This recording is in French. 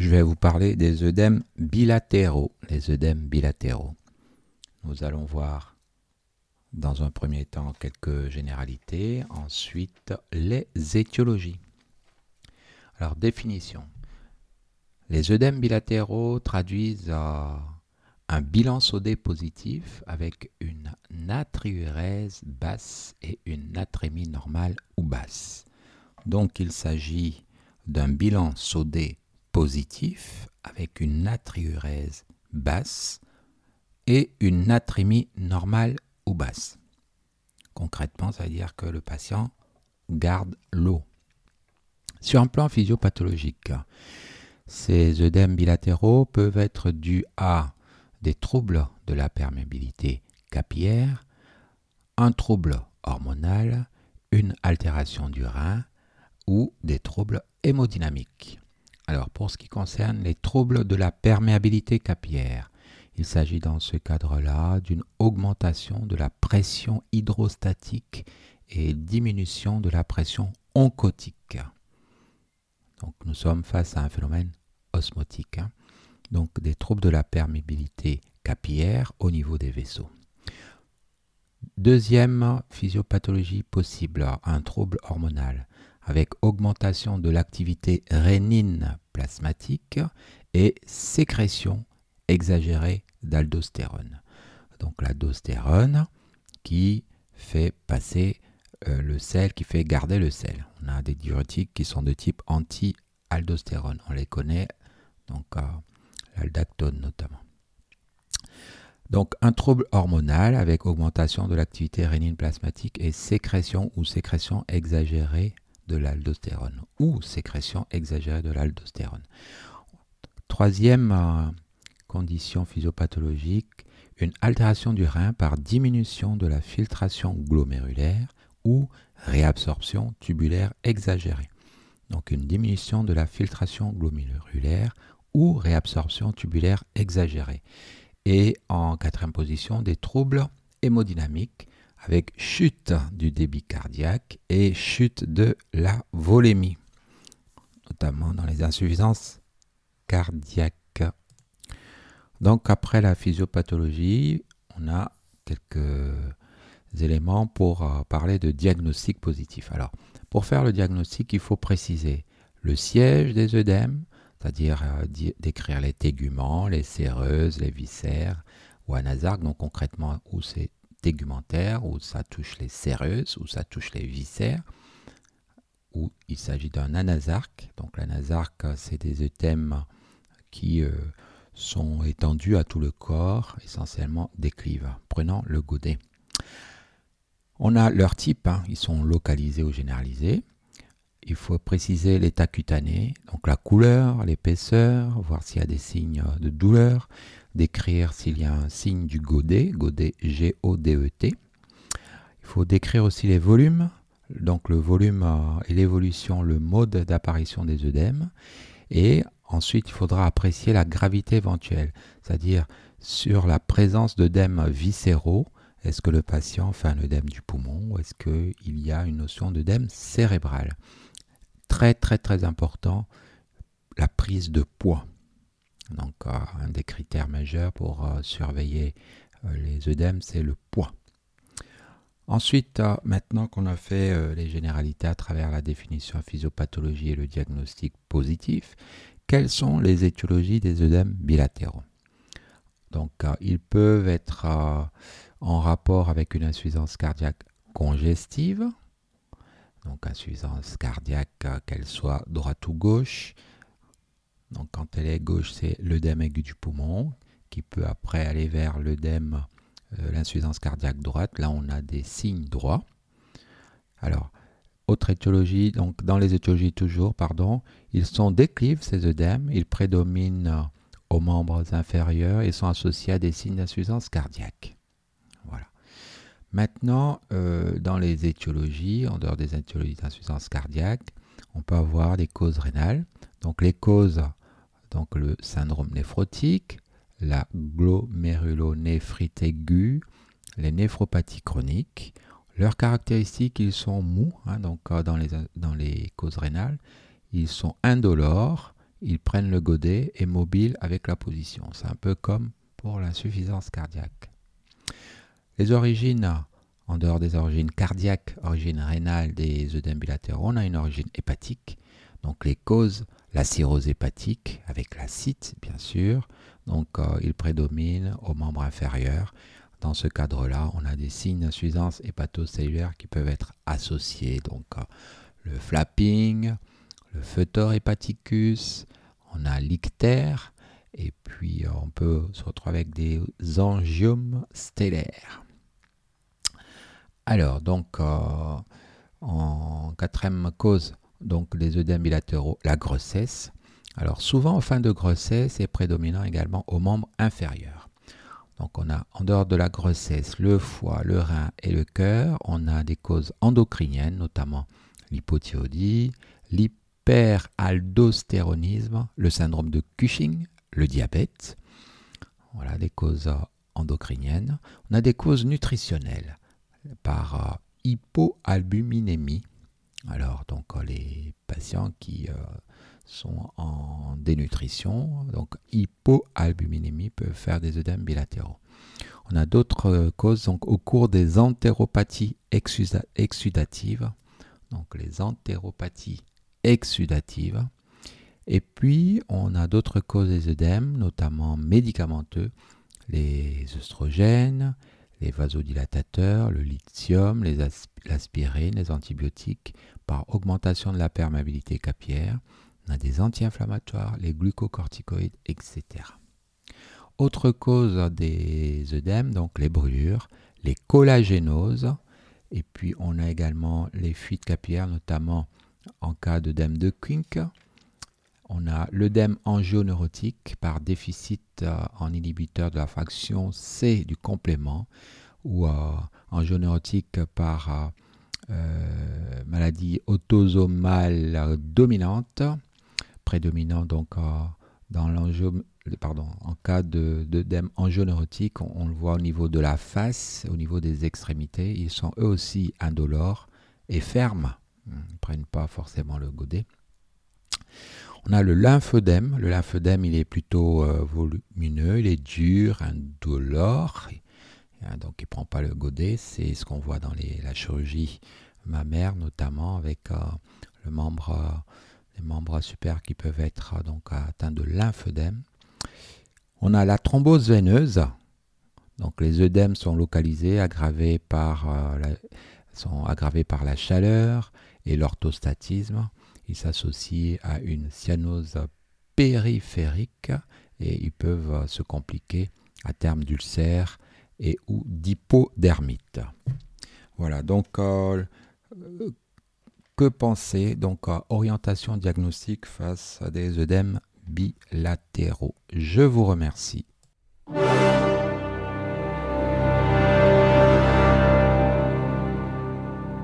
je vais vous parler des œdèmes bilatéraux. Les œdèmes bilatéraux. Nous allons voir dans un premier temps quelques généralités, ensuite les étiologies. Alors, définition. Les œdèmes bilatéraux traduisent un bilan sodé positif avec une natriurèse basse et une natrémie normale ou basse. Donc, il s'agit d'un bilan sodé positif avec une natriurèse basse et une natrémie normale ou basse. Concrètement, ça veut dire que le patient garde l'eau. Sur un plan physiopathologique, ces œdèmes bilatéraux peuvent être dus à des troubles de la perméabilité capillaire, un trouble hormonal, une altération du rein ou des troubles hémodynamiques. Alors, pour ce qui concerne les troubles de la perméabilité capillaire, il s'agit dans ce cadre-là d'une augmentation de la pression hydrostatique et diminution de la pression oncotique. Donc, nous sommes face à un phénomène osmotique. Hein. Donc, des troubles de la perméabilité capillaire au niveau des vaisseaux. Deuxième physiopathologie possible, un trouble hormonal avec augmentation de l'activité rénine plasmatique et sécrétion exagérée d'aldostérone. Donc l'aldostérone qui fait passer euh, le sel, qui fait garder le sel. On a des diurétiques qui sont de type anti-aldostérone. On les connaît, donc l'aldactone notamment. Donc un trouble hormonal avec augmentation de l'activité rénine plasmatique et sécrétion ou sécrétion exagérée de l'aldostérone ou sécrétion exagérée de l'aldostérone. Troisième euh, condition physiopathologique, une altération du rein par diminution de la filtration glomérulaire ou réabsorption tubulaire exagérée. Donc une diminution de la filtration glomérulaire ou réabsorption tubulaire exagérée. Et en quatrième position, des troubles hémodynamiques avec chute du débit cardiaque et chute de la volémie, notamment dans les insuffisances cardiaques. Donc après la physiopathologie, on a quelques éléments pour euh, parler de diagnostic positif. Alors, pour faire le diagnostic, il faut préciser le siège des œdèmes, c'est-à-dire euh, décrire les téguments, les séreuses, les viscères ou anasarques, donc concrètement où c'est tégumentaire, où ça touche les séreuses, où ça touche les viscères, où il s'agit d'un anasarque. Donc l'anasarque, c'est des œdèmes qui euh, sont étendus à tout le corps, essentiellement déclives. Prenons le godet. On a leur type, hein. ils sont localisés ou généralisés. Il faut préciser l'état cutané, donc la couleur, l'épaisseur, voir s'il y a des signes de douleur, décrire s'il y a un signe du godet, godet G-O-D-E-T. Il faut décrire aussi les volumes, donc le volume et l'évolution, le mode d'apparition des œdèmes. Et ensuite, il faudra apprécier la gravité éventuelle, c'est-à-dire sur la présence d'œdèmes viscéraux. Est-ce que le patient fait un œdème du poumon ou est-ce qu'il y a une notion d'œdème cérébral Très très très important, la prise de poids. Donc euh, un des critères majeurs pour euh, surveiller euh, les œdèmes, c'est le poids. Ensuite, maintenant qu'on a fait les généralités à travers la définition physiopathologie et le diagnostic positif, quelles sont les étiologies des œdèmes bilatéraux? Donc, ils peuvent être en rapport avec une insuffisance cardiaque congestive, donc insuffisance cardiaque, qu'elle soit droite ou gauche, donc quand elle est gauche, c'est l'œdème aigu du poumon, qui peut après aller vers l'œdème, euh, l'insuffisance cardiaque droite. Là, on a des signes droits. Alors, autre étiologie, donc dans les étiologies toujours, pardon, ils sont déclives, ces œdèmes, ils prédominent aux membres inférieurs et sont associés à des signes d'insuffisance cardiaque. Voilà. Maintenant, euh, dans les étiologies, en dehors des étiologies d'insuffisance cardiaque, on peut avoir des causes rénales. Donc les causes donc le syndrome néphrotique, la glomérulonéphrite aiguë, les néphropathies chroniques. Leurs caractéristiques, ils sont mous, hein, donc euh, dans les, dans les causes rénales, ils sont indolores, ils prennent le godet et mobile avec la position. C'est un peu comme pour l'insuffisance cardiaque. Les origines, en dehors des origines cardiaques, origine rénale des œdèmes bilatéraux, on a une origine hépatique. Donc les causes, la cirrhose hépatique avec l'acide, bien sûr. Donc euh, il prédomine aux membres inférieurs. Dans ce cadre-là, on a des signes d'insuffisance hépatocellulaire qui peuvent être associés. Donc euh, le flapping, le foetor hepaticus, on a l'ictère, et puis euh, on peut se retrouver avec des angiomes stellaires. Alors, donc, euh, en quatrième cause, donc les œdèmes bilatéraux, la grossesse. Alors, souvent en fin de grossesse, est prédominant également aux membres inférieurs. Donc, on a en dehors de la grossesse, le foie, le rein et le cœur, on a des causes endocriniennes, notamment l'hypothyroïdie, l'hyperaldostéronisme, le syndrome de Cushing, le diabète. Voilà des causes endocriniennes. On a des causes nutritionnelles par euh, hypoalbuminémie. Alors, donc, euh, les patients qui euh, sont en dénutrition, donc hypoalbuminémie, peuvent faire des œdèmes bilatéraux. On a d'autres causes donc, au cours des entéropathies exsudatives, donc les entéropathies exsudatives. Et puis, on a d'autres causes des œdèmes, notamment médicamenteux, les œstrogènes, les vasodilatateurs, le lithium, l'aspirine, les antibiotiques, par augmentation de la perméabilité capillaire. On a des anti-inflammatoires, les glucocorticoïdes, etc. Autre cause des œdèmes, donc les brûlures, les collagénoses, et puis on a également les fuites capillaires, notamment en cas d'œdème de Quink. On a l'œdème angioneurotique par déficit euh, en inhibiteur de la fraction C du complément ou euh, angioneurotique par euh, maladie autosomale dominante, prédominant donc dans pardon, en cas d'œdème de, angioneurotique, on, on, le voit au niveau de la face, au niveau des extrémités, ils sont eux aussi indolores et fermes, ils ne prennent pas forcément le godet. On a le lymphœdème. Le lymphœdème, il est plutôt euh, volumineux, il est dur, indolore. Hein, donc, il ne prend pas le godet. C'est ce qu'on voit dans la chirurgie mammaire, notamment avec euh, euh, les membres supérieurs qui peuvent être atteints de lymphœdème. On a la thrombose veineuse. Donc, les œdèmes sont localisés, aggravés par la chaleur et l'orthostatisme ils s'associent à une cyanose périphérique et ils peuvent se compliquer à terme d'ulcère et ou d'hypodermite. Voilà, donc euh, que penser? Donc orientation diagnostique face à des œdèmes bilatéraux. Je vous remercie.